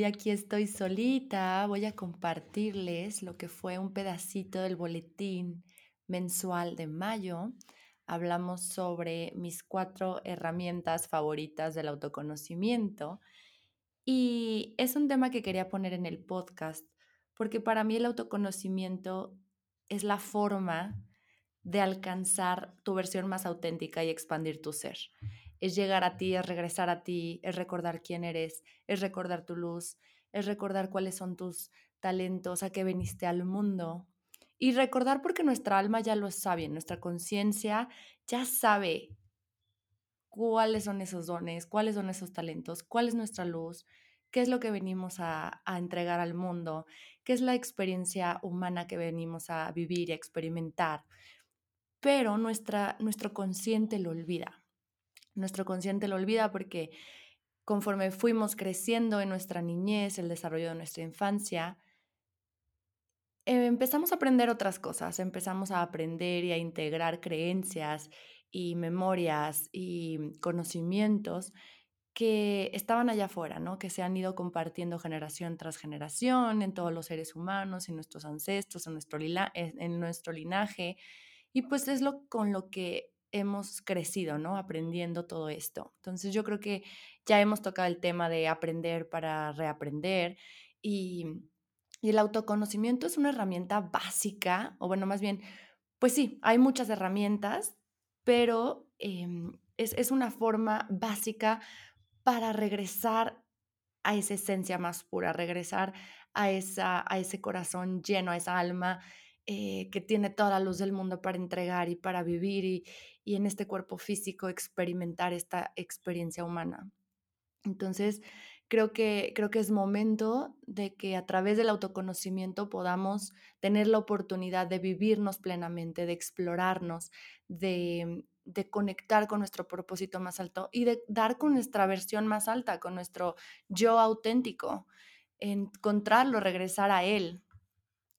Hoy aquí estoy solita, voy a compartirles lo que fue un pedacito del boletín mensual de mayo. Hablamos sobre mis cuatro herramientas favoritas del autoconocimiento y es un tema que quería poner en el podcast porque para mí el autoconocimiento es la forma de alcanzar tu versión más auténtica y expandir tu ser. Es llegar a ti, es regresar a ti, es recordar quién eres, es recordar tu luz, es recordar cuáles son tus talentos, a qué veniste al mundo. Y recordar porque nuestra alma ya lo sabe, nuestra conciencia ya sabe cuáles son esos dones, cuáles son esos talentos, cuál es nuestra luz, qué es lo que venimos a, a, entregar al mundo, qué es la experiencia humana que venimos a vivir y a experimentar. Pero nuestra, nuestro consciente lo olvida. Nuestro consciente lo olvida porque conforme fuimos creciendo en nuestra niñez, el desarrollo de nuestra infancia, eh, empezamos a aprender otras cosas, empezamos a aprender y a integrar creencias y memorias y conocimientos que estaban allá afuera, ¿no? Que se han ido compartiendo generación tras generación en todos los seres humanos, en nuestros ancestros, en nuestro, en nuestro linaje. Y pues es lo con lo que hemos crecido, ¿no? Aprendiendo todo esto. Entonces yo creo que ya hemos tocado el tema de aprender para reaprender y, el autoconocimiento es una herramienta básica, o bueno, más bien, pues sí, hay muchas herramientas, pero eh, es, es una forma básica para regresar a esa esencia más pura, regresar a, esa, a ese corazón lleno, a esa alma eh, que tiene toda la luz del mundo para entregar y para vivir y, y en este cuerpo físico experimentar esta experiencia humana. Entonces, creo que, creo que es momento de que a través del autoconocimiento podamos tener la oportunidad de vivirnos plenamente, de explorarnos, de, de conectar con nuestro propósito más alto y de dar con nuestra versión más alta, con nuestro yo auténtico, encontrarlo, regresar a él.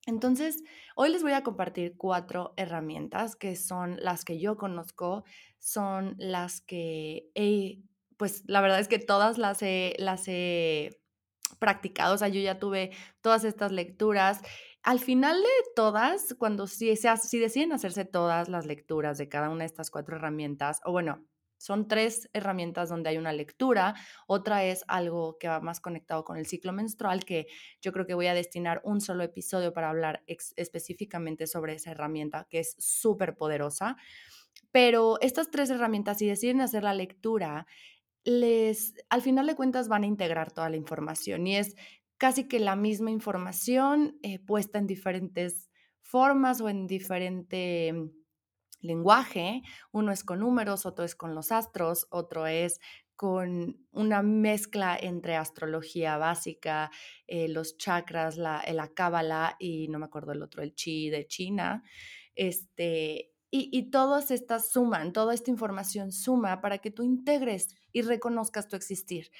Entonces, hoy les voy a compartir cuatro herramientas que son las que yo conozco, son las que he pues la verdad es que todas las he, las he practicado, o sea, yo ya tuve todas estas lecturas. Al final de todas, cuando si, deciden hacerse todas las lecturas de cada una de estas cuatro herramientas, o bueno, son tres herramientas donde hay una lectura, otra es algo que va más conectado con el ciclo menstrual, que yo creo que voy a destinar un solo episodio para hablar específicamente sobre esa herramienta, que es súper poderosa. Pero estas tres herramientas, si deciden hacer la lectura, les, al final de cuentas van a integrar toda la información y es casi que la misma información eh, puesta en diferentes formas o en diferente lenguaje. Uno es con números, otro es con los astros, otro es con una mezcla entre astrología básica, eh, los chakras, la, la cábala y no me acuerdo el otro, el chi de China. Este, y, todas estas suman, toda esta información suma para que tú integres y reconozcas tu existir.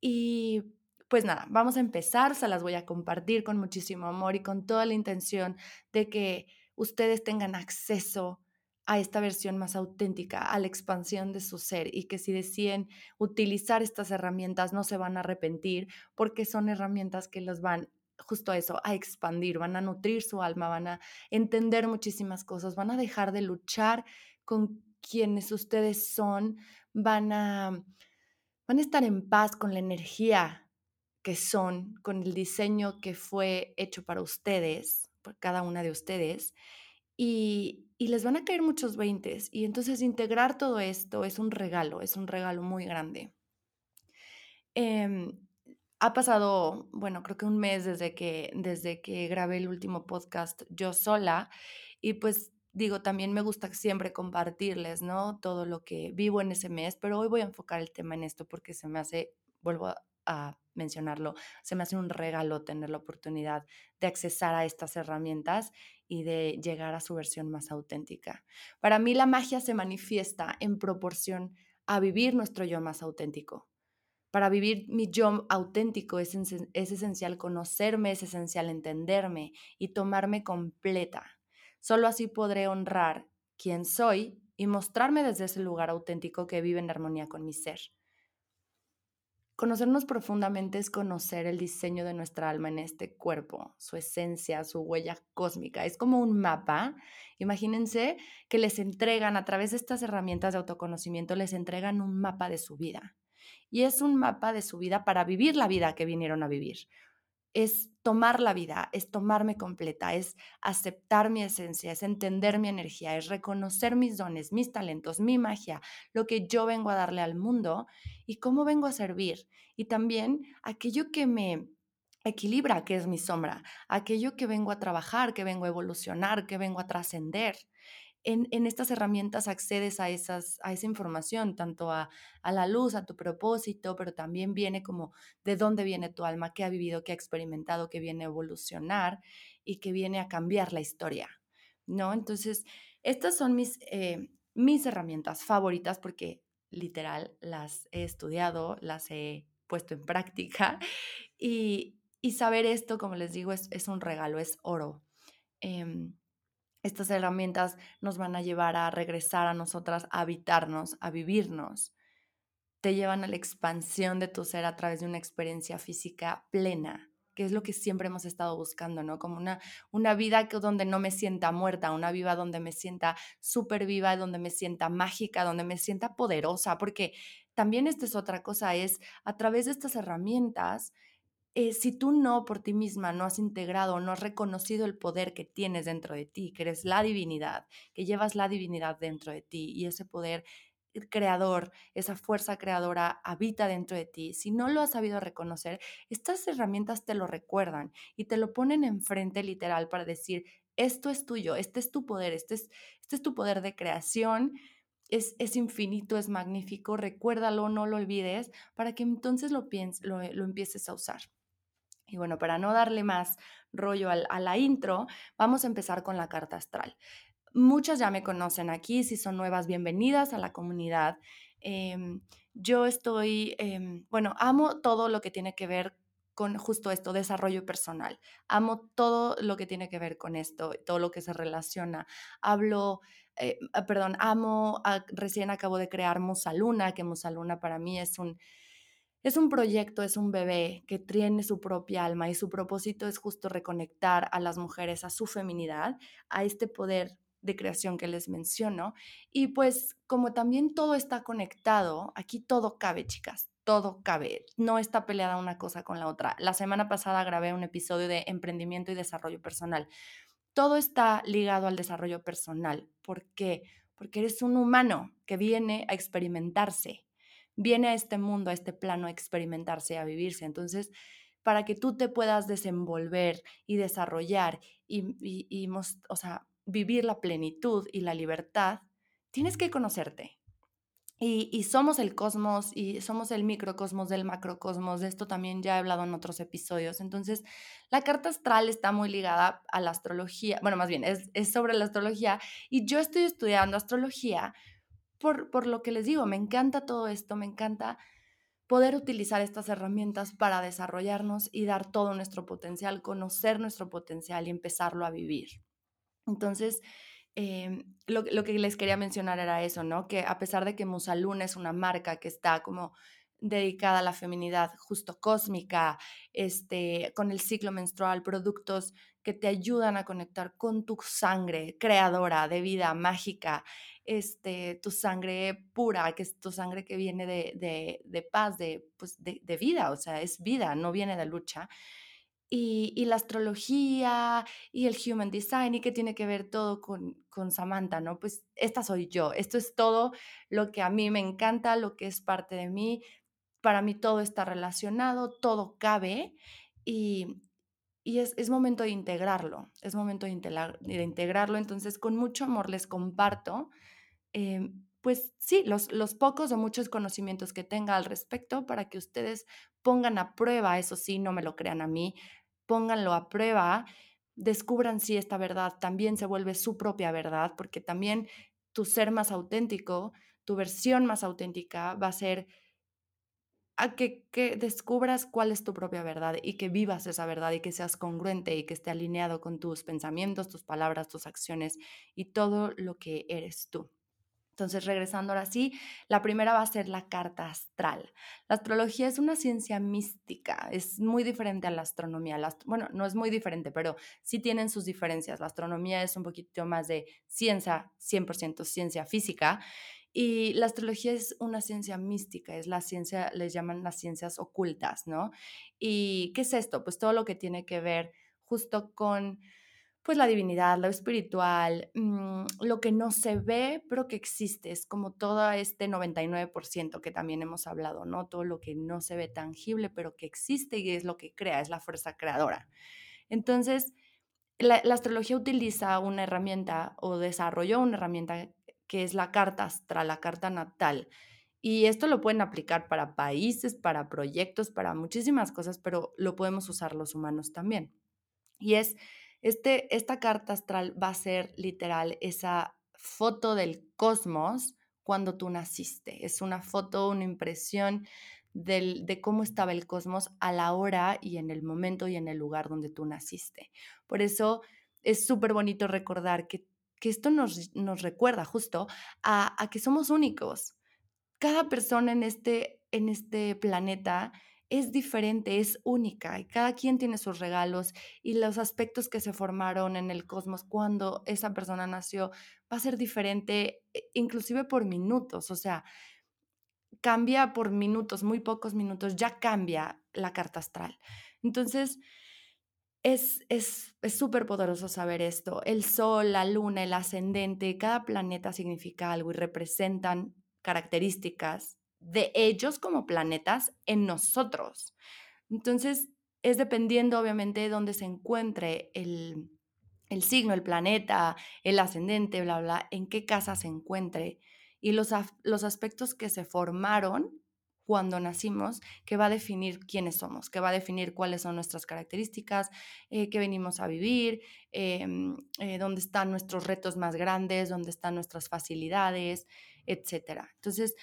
Y pues nada, vamos a empezar, se las voy a compartir con muchísimo amor y con toda la intención de que ustedes tengan acceso a esta versión más auténtica, a la expansión de su ser y que si deciden utilizar estas herramientas no se van a arrepentir porque son herramientas que los van justo eso, a expandir, van a nutrir su alma, van a entender muchísimas cosas, van a dejar de luchar con quienes ustedes son, van a, van a estar en paz con la energía que son, con el diseño que fue hecho para ustedes, por cada una de ustedes, y, les van a caer muchos veintes. Y entonces integrar todo esto es un regalo, es un regalo muy grande. Eh, ha pasado, bueno, creo que un mes desde que, desde que grabé el último podcast yo sola y pues digo, también me gusta siempre compartirles, ¿no? Todo lo que vivo en ese mes, pero hoy voy a enfocar el tema en esto porque se me hace, vuelvo a, mencionarlo, se me hace un regalo tener la oportunidad de accesar a estas herramientas y de llegar a su versión más auténtica. Para mí la magia se manifiesta en proporción a vivir nuestro yo más auténtico. Para vivir mi yo auténtico es, es esencial conocerme, es esencial entenderme y tomarme completa. Solo así podré honrar quién soy y mostrarme desde ese lugar auténtico que vive en armonía con mi ser. Conocernos profundamente es conocer el diseño de nuestra alma en este cuerpo, su esencia, su huella cósmica. Es como un mapa. Imagínense que les entregan a través de estas herramientas de autoconocimiento, les entregan un mapa de su vida. Y es un mapa de su vida para vivir la vida que vinieron a vivir es tomar la vida, es tomarme completa, es aceptar mi esencia, es entender mi energía, es reconocer mis dones, mis talentos, mi magia, lo que yo vengo a darle al mundo y cómo vengo a servir. Y también aquello que me equilibra, que es mi sombra, aquello que vengo a trabajar, que vengo a evolucionar, que vengo a trascender en, estas herramientas accedes a, esas, a esa información, tanto a, la luz, a tu propósito, pero también viene como de dónde viene tu alma, qué ha vivido, qué ha experimentado, qué viene a evolucionar y que viene a cambiar la historia, ¿no? Entonces, estas son mis, eh, mis herramientas favoritas porque literal las he estudiado, las he puesto en práctica y, saber esto, como les digo, es, es un regalo, es oro. Em, estas herramientas nos van a llevar a regresar a nosotras, a habitarnos, a vivirnos. Te llevan a la expansión de tu ser a través de una experiencia física plena, que es lo que siempre hemos estado buscando, ¿no? Como una, una vida que, donde no me sienta muerta, una vida donde me sienta súper viva, donde me sienta mágica, donde me sienta poderosa, porque también esta es otra cosa, es a través de estas herramientas eh, si tú no por ti misma no has integrado, no has reconocido el poder que tienes dentro de ti, que eres la divinidad, que llevas la divinidad dentro de ti y ese poder creador, esa fuerza creadora habita dentro de ti, si no lo has sabido reconocer, estas herramientas te lo recuerdan y te lo ponen enfrente literal para decir, esto es tuyo, este es tu poder, este es, este es tu poder de creación, es, es, infinito, es magnífico, recuérdalo, no lo olvides, para que entonces lo, pienses, lo empieces a usar. Y bueno, para no darle más rollo a la intro, vamos a empezar con la carta astral. Muchas ya me conocen aquí, si son nuevas, bienvenidas a la comunidad. Em, yo estoy, em, bueno, amo todo lo que tiene que ver con justo esto, desarrollo personal. Amo todo lo que tiene que ver con esto, todo lo que se relaciona. Hablo, eh, ah, perdón, amo, recién acabo de crear Musaluna, que Musaluna para mí es un es un proyecto, es un bebé que tiene su propia alma y su propósito es justo reconectar a las mujeres a su feminidad, a este poder de creación que les menciono. Y pues como también todo está conectado, aquí todo cabe, chicas, todo cabe, no está peleada una cosa con la otra. La semana pasada grabé un episodio de emprendimiento y desarrollo personal. Todo está ligado al desarrollo personal. ¿Por qué? Porque eres un humano que viene a experimentarse, viene a este mundo, a este plano a experimentarse, a vivirse. Entonces, para que tú te puedas desenvolver y desarrollar y, o sea, vivir la plenitud y la libertad, tienes que conocerte. Y, y, somos el cosmos y somos el microcosmos del macrocosmos. De esto también ya he hablado en otros episodios. Entonces, la carta astral está muy ligada a la astrología. Bueno, más bien, es sobre la astrología. Y yo estoy estudiando astrología por, lo que les digo, me encanta todo esto, me encanta poder utilizar estas herramientas para desarrollarnos y dar todo nuestro potencial, conocer nuestro potencial y empezarlo a vivir. Entonces, em, lo, lo, que les quería mencionar era eso, ¿no? Que a pesar de que Musaluna es una marca que está como dedicada a la feminidad justo cósmica, este, con el ciclo menstrual, productos que te ayudan a conectar con tu sangre creadora de vida mágica, este, tu sangre pura, que es tu sangre que viene de, paz, de, pues de, vida, o sea, es vida, no viene de lucha. Y, la astrología y el human design y que tiene que ver todo con, con Samantha, ¿no? Pues esta soy yo, esto es todo lo que a mí me encanta, lo que es parte de mí, para mí todo está relacionado, todo cabe y, es, momento de integrarlo, es momento de, integrarlo. Entonces, con mucho amor les comparto, em, pues sí, los, pocos o muchos conocimientos que tenga al respecto para que ustedes pongan a prueba, eso sí, no me lo crean a mí, pónganlo a prueba, descubran si esta verdad también se vuelve su propia verdad, porque también tu ser más auténtico, tu versión más auténtica va a ser a que, descubras cuál es tu propia verdad y que vivas esa verdad y que seas congruente y que esté alineado con tus pensamientos, tus palabras, tus acciones y todo lo que eres tú. Entonces, regresando ahora sí, la primera va a ser la carta astral. La astrología es una ciencia mística, es muy diferente a la astronomía. bueno, no es muy diferente, pero sí tienen sus diferencias. La astronomía es un poquito más de ciencia, 100% ciencia física, y la astrología es una ciencia mística, es la ciencia, les llaman las ciencias ocultas, ¿no? ¿Y qué es esto? Pues todo lo que tiene que ver justo con pues la divinidad, lo espiritual, mm, lo que no se ve, pero que existe, es como todo este 99% que también hemos hablado, ¿no? Todo lo que no se ve tangible, pero que existe y es lo que crea, es la fuerza creadora. Entonces, la, astrología utiliza una herramienta o desarrolló una herramienta que es la carta astral, la carta natal. Y esto lo pueden aplicar para países, para proyectos, para muchísimas cosas, pero lo podemos usar los humanos también. Y es este, esta carta astral va a ser literal esa foto del cosmos cuando tú naciste. Es una foto, una impresión de cómo estaba el cosmos a la hora y en el momento y en el lugar donde tú naciste. Por eso es súper bonito recordar que, esto nos, nos, recuerda justo a, a que somos únicos. Cada persona en este, en este planeta es diferente, es única y cada quien tiene sus regalos y los aspectos que se formaron en el cosmos cuando esa persona nació va a ser diferente, eh, inclusive por minutos, o sea, cambia por minutos, muy pocos minutos, ya cambia la carta astral. Entonces, es súper es, poderoso saber esto. El sol, la luna, el ascendente, cada planeta significa algo y representan características de ellos como planetas en nosotros. Entonces, es dependiendo obviamente de dónde se encuentre el, el signo, el planeta, el ascendente, bla, bla, en qué casa se encuentre y los, los aspectos que se formaron cuando nacimos, que va a definir quiénes somos, que va a definir cuáles son nuestras características, eh, qué venimos a vivir, em, eh, dónde están nuestros retos más grandes, dónde están nuestras facilidades, etc. Entonces,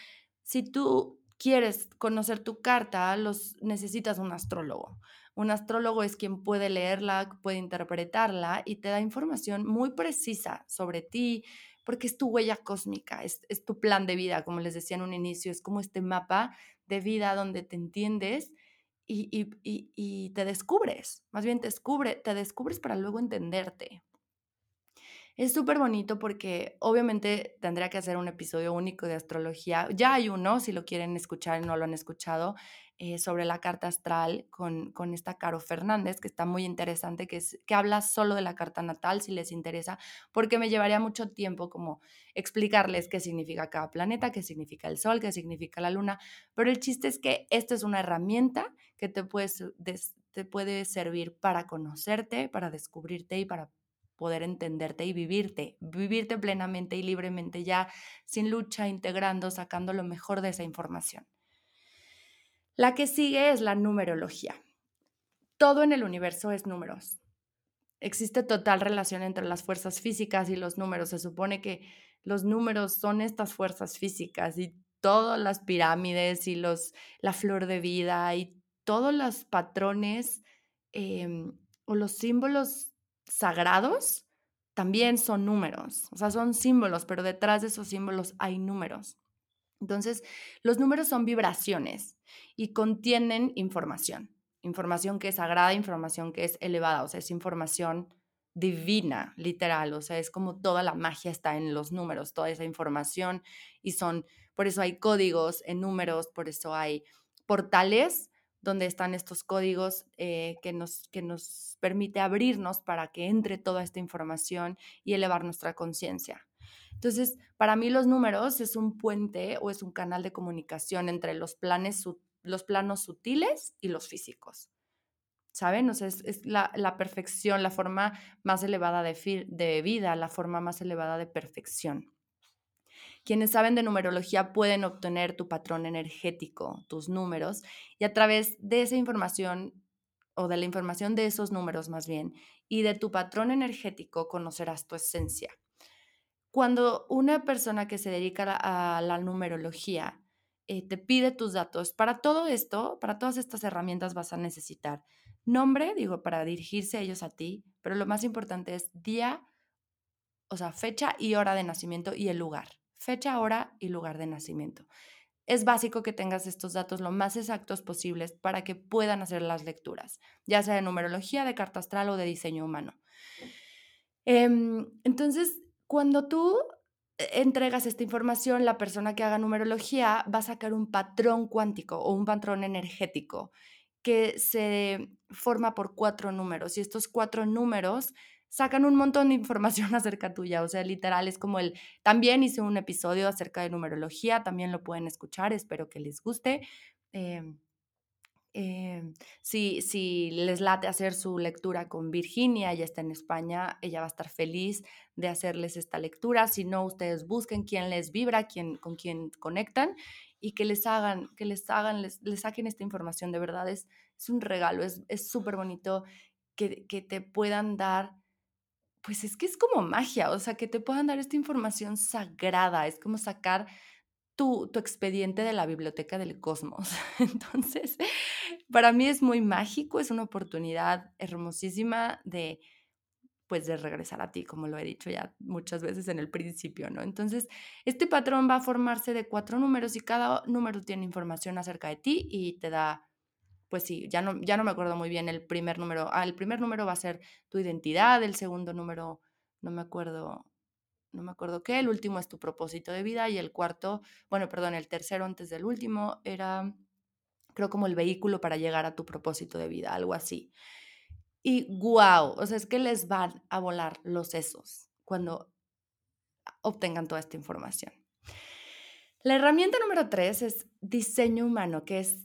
si tú quieres conocer tu carta, los, necesitas un astrólogo. Un astrólogo es quien puede leerla, puede interpretarla y te da información muy precisa sobre ti, porque es tu huella cósmica, es, tu plan de vida, como les decía en un inicio, es como este mapa de vida donde te entiendes y, y te descubres, más bien te, descubre, te descubres para luego entenderte. Es súper bonito porque obviamente tendría que hacer un episodio único de astrología. Ya hay uno, si lo quieren escuchar y no lo han escuchado, eh, sobre la carta astral con, con, esta Caro Fernández, que está muy interesante, que, es, que habla solo de la carta natal, si les interesa, porque me llevaría mucho tiempo como explicarles qué significa cada planeta, qué significa el sol, qué significa la luna. Pero el chiste es que esta es una herramienta que te puede, te puede servir para conocerte, para descubrirte y para poder entenderte y vivirte, vivirte plenamente y libremente ya sin lucha, integrando, sacando lo mejor de esa información. La que sigue es la numerología. Todo en el universo es números. Existe total relación entre las fuerzas físicas y los números. Se supone que los números son estas fuerzas físicas y todas las pirámides y los, la flor de vida y todos los patrones em, o los símbolos sagrados también son números, o sea, son símbolos, pero detrás de esos símbolos hay números. Entonces, los números son vibraciones y contienen información, información que es sagrada, información que es elevada, o sea, es información divina, literal, o sea, es como toda la magia está en los números, toda esa información y son, por eso hay códigos en números, por eso hay portales donde están estos códigos eh, que, nos, que nos permite abrirnos para que entre toda esta información y elevar nuestra conciencia. Entonces, para mí los números es un puente o es un canal de comunicación entre los, planes, los planos sutiles y los físicos. ¿Saben? O sea, es, la, perfección, la forma más elevada de vida, la forma más elevada de perfección. Quienes saben de numerología pueden obtener tu patrón energético, tus números, y a través de esa información o de la información de esos números más bien, y de tu patrón energético conocerás tu esencia. Cuando una persona que se dedica a la, numerología eh, te pide tus datos, para todo esto, para todas estas herramientas vas a necesitar nombre, digo, para dirigirse ellos a ti, pero lo más importante es día, o sea, fecha y hora de nacimiento y el lugar. Fecha, hora y lugar de nacimiento. Es básico que tengas estos datos lo más exactos posibles para que puedan hacer las lecturas, ya sea de numerología, de carta astral o de diseño humano. Em, entonces, cuando tú e, entregas esta información, la persona que haga numerología va a sacar un patrón cuántico o un patrón energético que se forma por cuatro números y estos cuatro números sacan un montón de información acerca tuya, o sea, literal es como el, también hice un episodio acerca de numerología, también lo pueden escuchar, espero que les guste. Em, em, si, si, les late hacer su lectura con Virginia, ella está en España, ella va a estar feliz de hacerles esta lectura. Si no, ustedes busquen quién les vibra, quién, con quién conectan y que les hagan, que les hagan, les, les saquen esta información. De verdad es, es un regalo, es súper bonito que, que te puedan dar, pues es que es como magia, o sea, que te puedan dar esta información sagrada, es como sacar tu, tu, expediente de la biblioteca del cosmos. Entonces, para mí es muy mágico, es una oportunidad hermosísima de, pues de regresar a ti, como lo he dicho ya muchas veces en el principio, ¿no? Entonces, este patrón va a formarse de cuatro números y cada número tiene información acerca de ti y te da, pues sí, ya no, ya no me acuerdo muy bien el primer número. Ah, el primer número va a ser tu identidad, el segundo número, no me acuerdo, no me acuerdo qué, el último es tu propósito de vida y el cuarto, bueno, perdón, el tercero antes del último era, creo como el vehículo para llegar a tu propósito de vida, algo así. Y wow, o sea, es que les van a volar los sesos cuando obtengan toda esta información. La herramienta número tres es diseño humano, que es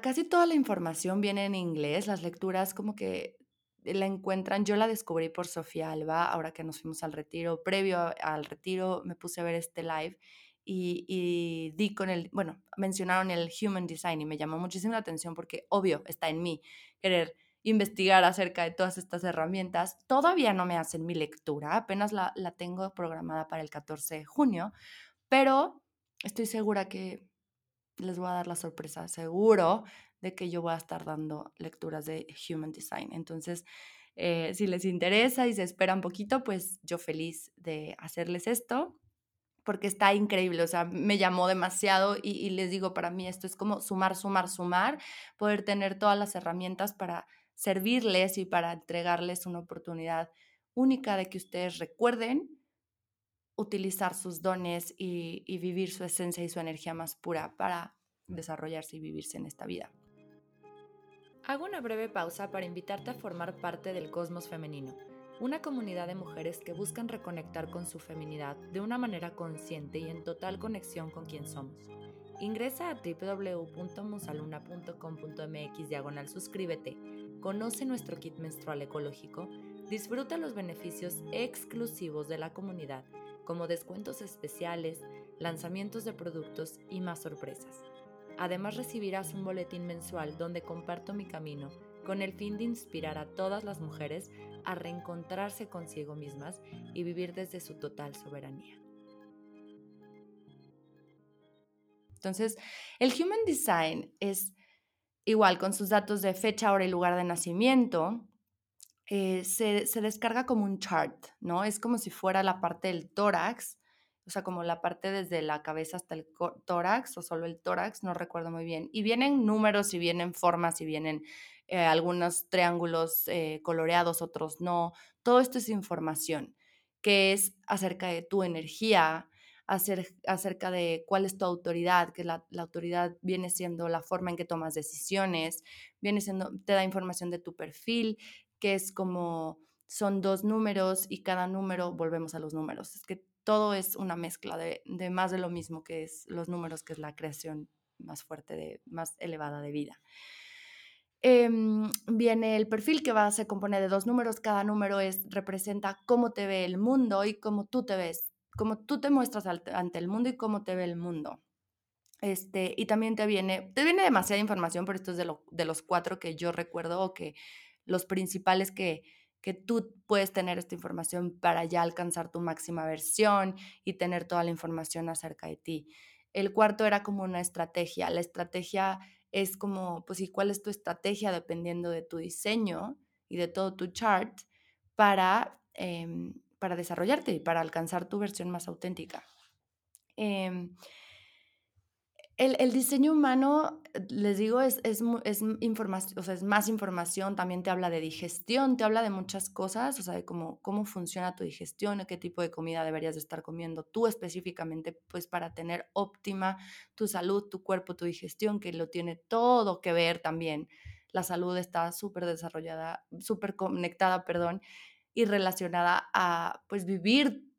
casi toda la información viene en inglés, las lecturas como que la encuentran, yo la descubrí por Sofía Alba, ahora que nos fuimos al retiro, previo al retiro me puse a ver este live y, y, di con el, bueno, mencionaron el Human Design y me llamó muchísimo la atención porque obvio está en mí querer investigar acerca de todas estas herramientas. Todavía no me hacen mi lectura, apenas la, la tengo programada para el 14 de junio, pero estoy segura que les voy a dar la sorpresa, seguro de que yo voy a estar dando lecturas de Human Design. Entonces, eh, si les interesa y se espera un poquito, pues yo feliz de hacerles esto porque está increíble, o sea, me llamó demasiado y, y les digo, para mí esto es como sumar, sumar, sumar, poder tener todas las herramientas para servirles y para entregarles una oportunidad única de que ustedes recuerden utilizar sus dones y, vivir su esencia y su energía más pura para desarrollarse y vivirse en esta vida. Hago una breve pausa para invitarte a formar parte del Cosmos Femenino, una comunidad de mujeres que buscan reconectar con su feminidad de una manera consciente y en total conexión con quien somos. Ingresa a www.musaluna.com.mx diagonal suscríbete conoce nuestro kit menstrual ecológico, disfruta los beneficios exclusivos de la comunidad, como descuentos especiales, lanzamientos de productos y más sorpresas. Además recibirás un boletín mensual donde comparto mi camino con el fin de inspirar a todas las mujeres a reencontrarse consigo mismas y vivir desde su total soberanía. Entonces, el Human Design es igual con sus datos de fecha, hora y lugar de nacimiento, eh, se, se, descarga como un chart, ¿no? Es como si fuera la parte del tórax, o sea, como la parte desde la cabeza hasta el tórax, o solo el tórax, no recuerdo muy bien. Y vienen números, y vienen formas, y vienen eh, algunos triángulos eh, coloreados, otros no. Todo esto es información que es acerca de tu energía, acerca de cuál es tu autoridad, que la, autoridad viene siendo la forma en que tomas decisiones, viene siendo, te da información de tu perfil, que es como son dos números y cada número volvemos a los números. Es que todo es una mezcla de, más de lo mismo que es los números, que es la creación más fuerte, de, más elevada de vida. Em, viene el perfil que va, se compone de dos números. Cada número es, representa cómo te ve el mundo y cómo tú te ves como tú te muestras ante el mundo y cómo te ve el mundo. Este, y también te viene, te viene demasiada información, pero esto es de, lo, de los cuatro que yo recuerdo o que los principales que, que tú puedes tener esta información para ya alcanzar tu máxima versión y tener toda la información acerca de ti. El cuarto era como una estrategia. La estrategia es como, pues, ¿y cuál es tu estrategia dependiendo de tu diseño y de todo tu chart para, em, para desarrollarte y para alcanzar tu versión más auténtica? Em, el, diseño humano, les digo, es, es, es, o sea, es más información, también te habla de digestión, te habla de muchas cosas, o sea, de cómo, cómo funciona tu digestión, qué tipo de comida deberías de estar comiendo tú específicamente, pues para tener óptima tu salud, tu cuerpo, tu digestión, que lo tiene todo que ver también. La salud está súper desarrollada, súper conectada, perdón, y relacionada a, pues, vivir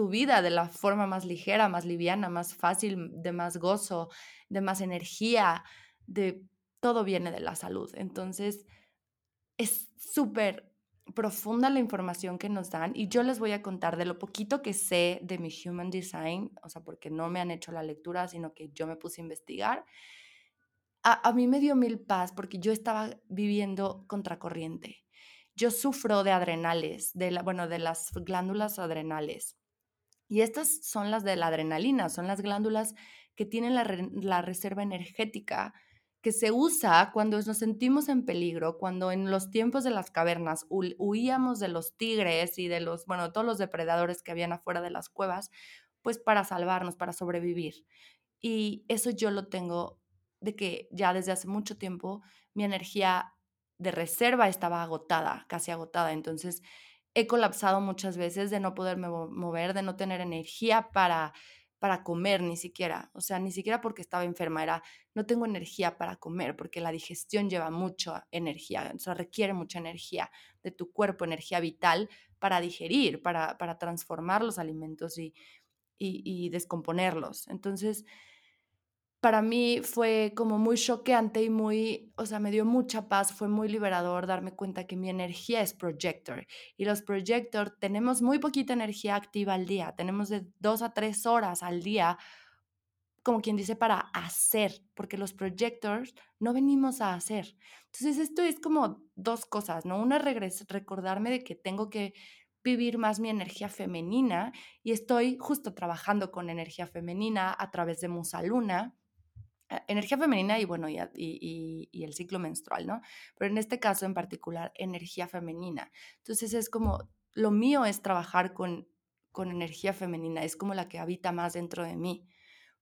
tu vida de la forma más ligera, más liviana, más fácil, de más gozo, de más energía, de todo viene de la salud. Entonces, es súper profunda la información que nos dan y yo les voy a contar de lo poquito que sé de mi Human Design, o sea, porque no me han hecho la lectura, sino que yo me puse a investigar. A, mí me dio mil paz porque yo estaba viviendo contracorriente. Yo sufro de adrenales, de la, bueno, de las glándulas adrenales. Y estas son las de la adrenalina, son las glándulas que tienen la, reserva energética que se usa cuando nos sentimos en peligro, cuando en los tiempos de las cavernas huíamos de los tigres y de los, bueno, todos los depredadores que habían afuera de las cuevas, pues para salvarnos, para sobrevivir. Y eso yo lo tengo de que ya desde hace mucho tiempo mi energía de reserva estaba agotada, casi agotada. Entonces, he colapsado muchas veces de no poderme mover, de no tener energía para, para comer ni siquiera. O sea, ni siquiera porque estaba enferma, era no tengo energía para comer, porque la digestión lleva mucha energía, o sea, requiere mucha energía de tu cuerpo, energía vital para digerir, para, para transformar los alimentos y, y, y descomponerlos. Entonces, para mí fue como muy choqueante y muy, o sea, me dio mucha paz, fue muy liberador darme cuenta que mi energía es projector y los projector tenemos muy poquita energía activa al día, tenemos de dos a tres horas al día, como quien dice, para hacer, porque los projectors no venimos a hacer. Entonces esto es como dos cosas, ¿no? Una es recordarme de que tengo que vivir más mi energía femenina y estoy justo trabajando con energía femenina a través de Musa Luna energía femenina y bueno, y, y, el ciclo menstrual, ¿no? Pero en este caso en particular, energía femenina. Entonces es como, lo mío es trabajar con, con energía femenina, es como la que habita más dentro de mí.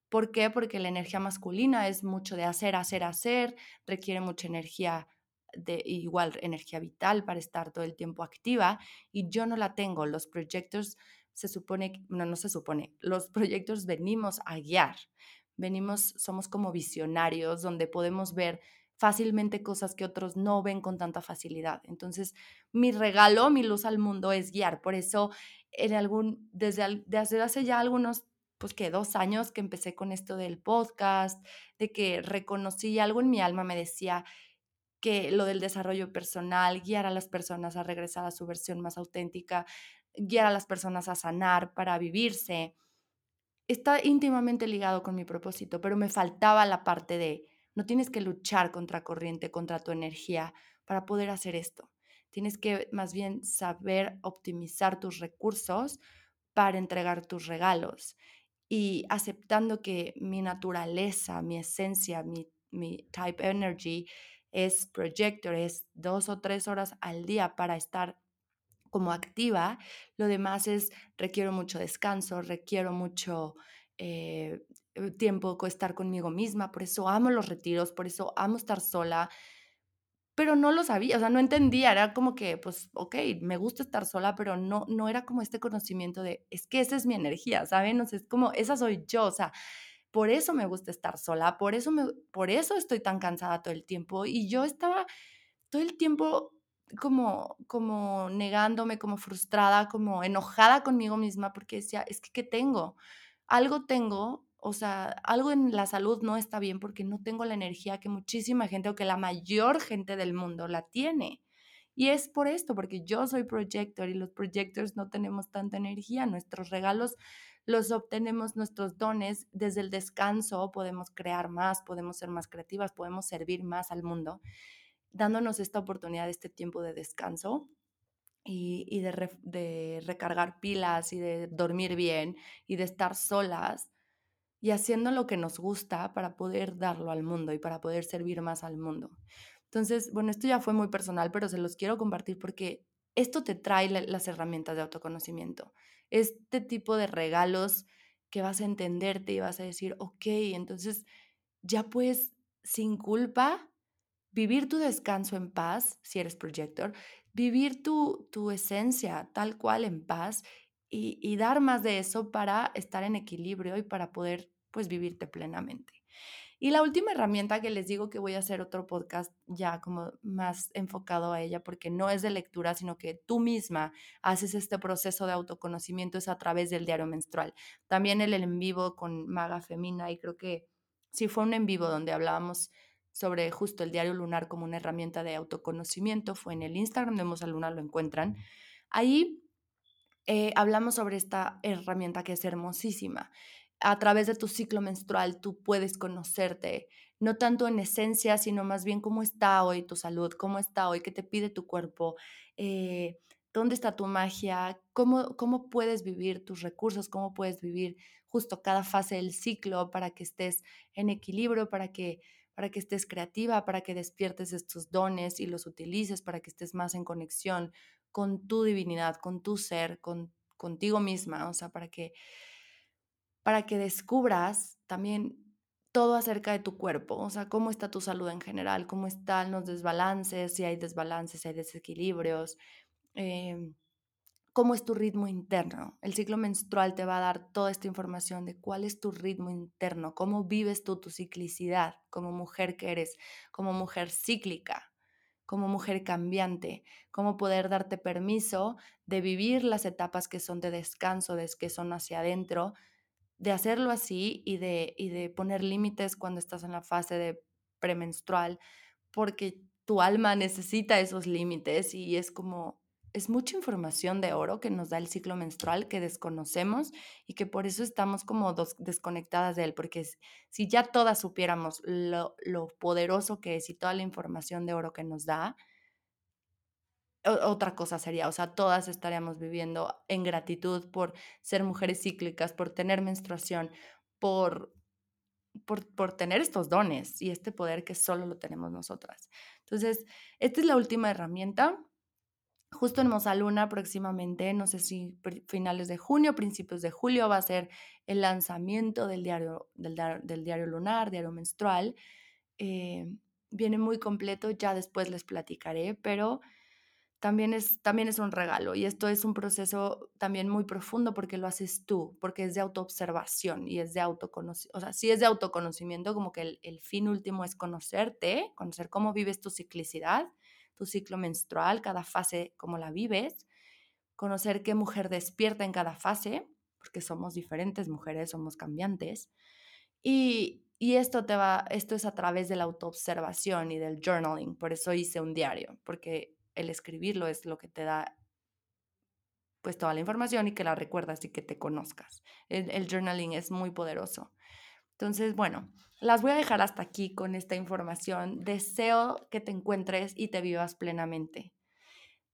¿Por qué? Porque la energía masculina es mucho de hacer, hacer, hacer, requiere mucha energía de igual energía vital para estar todo el tiempo activa y yo no la tengo. Los proyectos se supone, no, no se supone, los proyectos venimos a guiar, venimos, somos como visionarios, donde podemos ver fácilmente cosas que otros no ven con tanta facilidad. Entonces, mi regalo, mi luz al mundo es guiar. Por eso, en algún, desde, desde hace ya algunos, pues que dos años que empecé con esto del podcast, de que reconocí algo en mi alma, me decía que lo del desarrollo personal, guiar a las personas a regresar a su versión más auténtica, guiar a las personas a sanar para vivirse, está íntimamente ligado con mi propósito, pero me faltaba la parte de no tienes que luchar contra corriente, contra tu energía para poder hacer esto. Tienes que más bien saber optimizar tus recursos para entregar tus regalos y aceptando que mi naturaleza, mi esencia, mi, type energy es projector, es dos o tres horas al día para estar como activa, lo demás es requiero mucho descanso, requiero mucho eh, eh, tiempo estar conmigo misma, por eso amo los retiros, por eso amo estar sola, pero no lo sabía, o sea, no entendía, era como que, pues, ok, me gusta estar sola, pero no, no era como este conocimiento de, es que esa es mi energía, ¿saben? O sea, es como, esa soy yo, o sea, por eso me gusta estar sola, por eso, me, por eso estoy tan cansada todo el tiempo y yo estaba todo el tiempo como, como negándome, como frustrada, como enojada conmigo misma porque decía, es que, ¿qué tengo? Algo tengo, o sea, algo en la salud no está bien porque no tengo la energía que muchísima gente o que la mayor gente del mundo la tiene. Y es por esto, porque yo soy projector y los projectors no tenemos tanta energía. Nuestros regalos los obtenemos, nuestros dones desde el descanso, podemos crear más, podemos ser más creativas, podemos servir más al mundo, dándonos esta oportunidad, este tiempo de descanso y, de, de recargar pilas y de dormir bien y de estar solas y haciendo lo que nos gusta para poder darlo al mundo y para poder servir más al mundo. Entonces, bueno, esto ya fue muy personal, pero se los quiero compartir porque esto te trae las herramientas de autoconocimiento. Este tipo de regalos que vas a entenderte y vas a decir, ok, entonces ya puedes sin culpa vivir tu descanso en paz, si eres projector, vivir tu, tu esencia tal cual en paz y, y, dar más de eso para estar en equilibrio y para poder pues vivirte plenamente. Y la última herramienta que les digo que voy a hacer otro podcast ya como más enfocado a ella, porque no es de lectura, sino que tú misma haces este proceso de autoconocimiento es a través del diario menstrual. También el en vivo con Maga Femina y creo que sí fue un en vivo donde hablábamos sobre justo el diario lunar como una herramienta de autoconocimiento, fue en el Instagram de Mosa Luna, lo encuentran. Ahí eh, hablamos sobre esta herramienta que es hermosísima a través de tu ciclo menstrual tú puedes conocerte, no tanto en esencia, sino más bien cómo está hoy tu salud, cómo está hoy, qué te pide tu cuerpo, eh, dónde está tu magia, cómo, cómo puedes vivir tus recursos, cómo puedes vivir justo cada fase del ciclo para que estés en equilibrio, para que, para que estés creativa, para que despiertes estos dones y los utilices, para que estés más en conexión con tu divinidad, con tu ser, con, contigo misma, o sea, para que para que descubras también todo acerca de tu cuerpo, o sea, cómo está tu salud en general, cómo están los desbalances, si hay desbalances, si hay desequilibrios, em, cómo es tu ritmo interno. El ciclo menstrual te va a dar toda esta información de cuál es tu ritmo interno, cómo vives tú tu ciclicidad como mujer que eres, como mujer cíclica, como mujer cambiante, cómo poder darte permiso de vivir las etapas que son de descanso, de que son hacia adentro, de hacerlo así y de, y de poner límites cuando estás en la fase de premenstrual, porque tu alma necesita esos límites y es como, es mucha información de oro que nos da el ciclo menstrual que desconocemos y que por eso estamos como dos, desconectadas de él, porque si ya todas supiéramos lo, lo poderoso que es y toda la información de oro que nos da, otra cosa sería, o sea, todas estaríamos viviendo en gratitud por ser mujeres cíclicas, por tener menstruación, por, por, por, tener estos dones y este poder que solo lo tenemos nosotras. Entonces, esta es la última herramienta. Justo en Mosaluna próximamente, no sé si finales de junio, principios de julio, va a ser el lanzamiento del diario, del, del diario lunar, diario menstrual. Eh, viene muy completo, ya después les platicaré, pero también es, también es un regalo y esto es un proceso también muy profundo porque lo haces tú, porque es de autoobservación y es de autoconocimiento, o sea, sí es de autoconocimiento, como que el, el, fin último es conocerte, conocer cómo vives tu ciclicidad, tu ciclo menstrual, cada fase, cómo la vives, conocer qué mujer despierta en cada fase, porque somos diferentes mujeres, somos cambiantes, y, y esto te va, esto es a través de la autoobservación y del journaling, por eso hice un diario, porque el escribirlo es lo que te da pues toda la información y que la recuerdas y que te conozcas. El, journaling es muy poderoso. Entonces, bueno, las voy a dejar hasta aquí con esta información. Deseo que te encuentres y te vivas plenamente.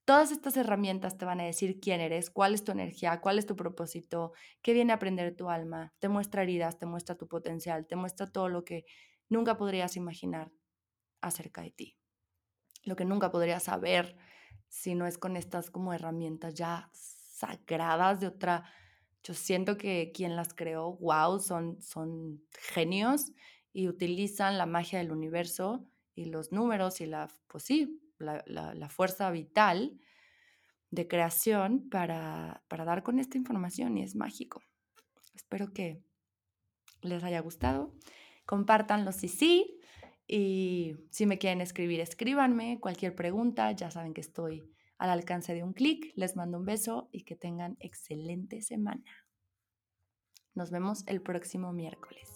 Todas estas herramientas te van a decir quién eres, cuál es tu energía, cuál es tu propósito, qué viene a aprender tu alma. Te muestra heridas, te muestra tu potencial, te muestra todo lo que nunca podrías imaginar acerca de ti lo que nunca podría saber si no es con estas como herramientas ya sagradas de otra. Yo siento que quien las creó, wow, son, son genios y utilizan la magia del universo y los números y la, pues sí, la, la, fuerza vital de creación para, para dar con esta información y es mágico. Espero que les haya gustado. Compártanlo si sí. Y si me quieren escribir, escríbanme. Cualquier pregunta, ya saben que estoy al alcance de un clic. Les mando un beso y que tengan excelente semana. Nos vemos el próximo miércoles.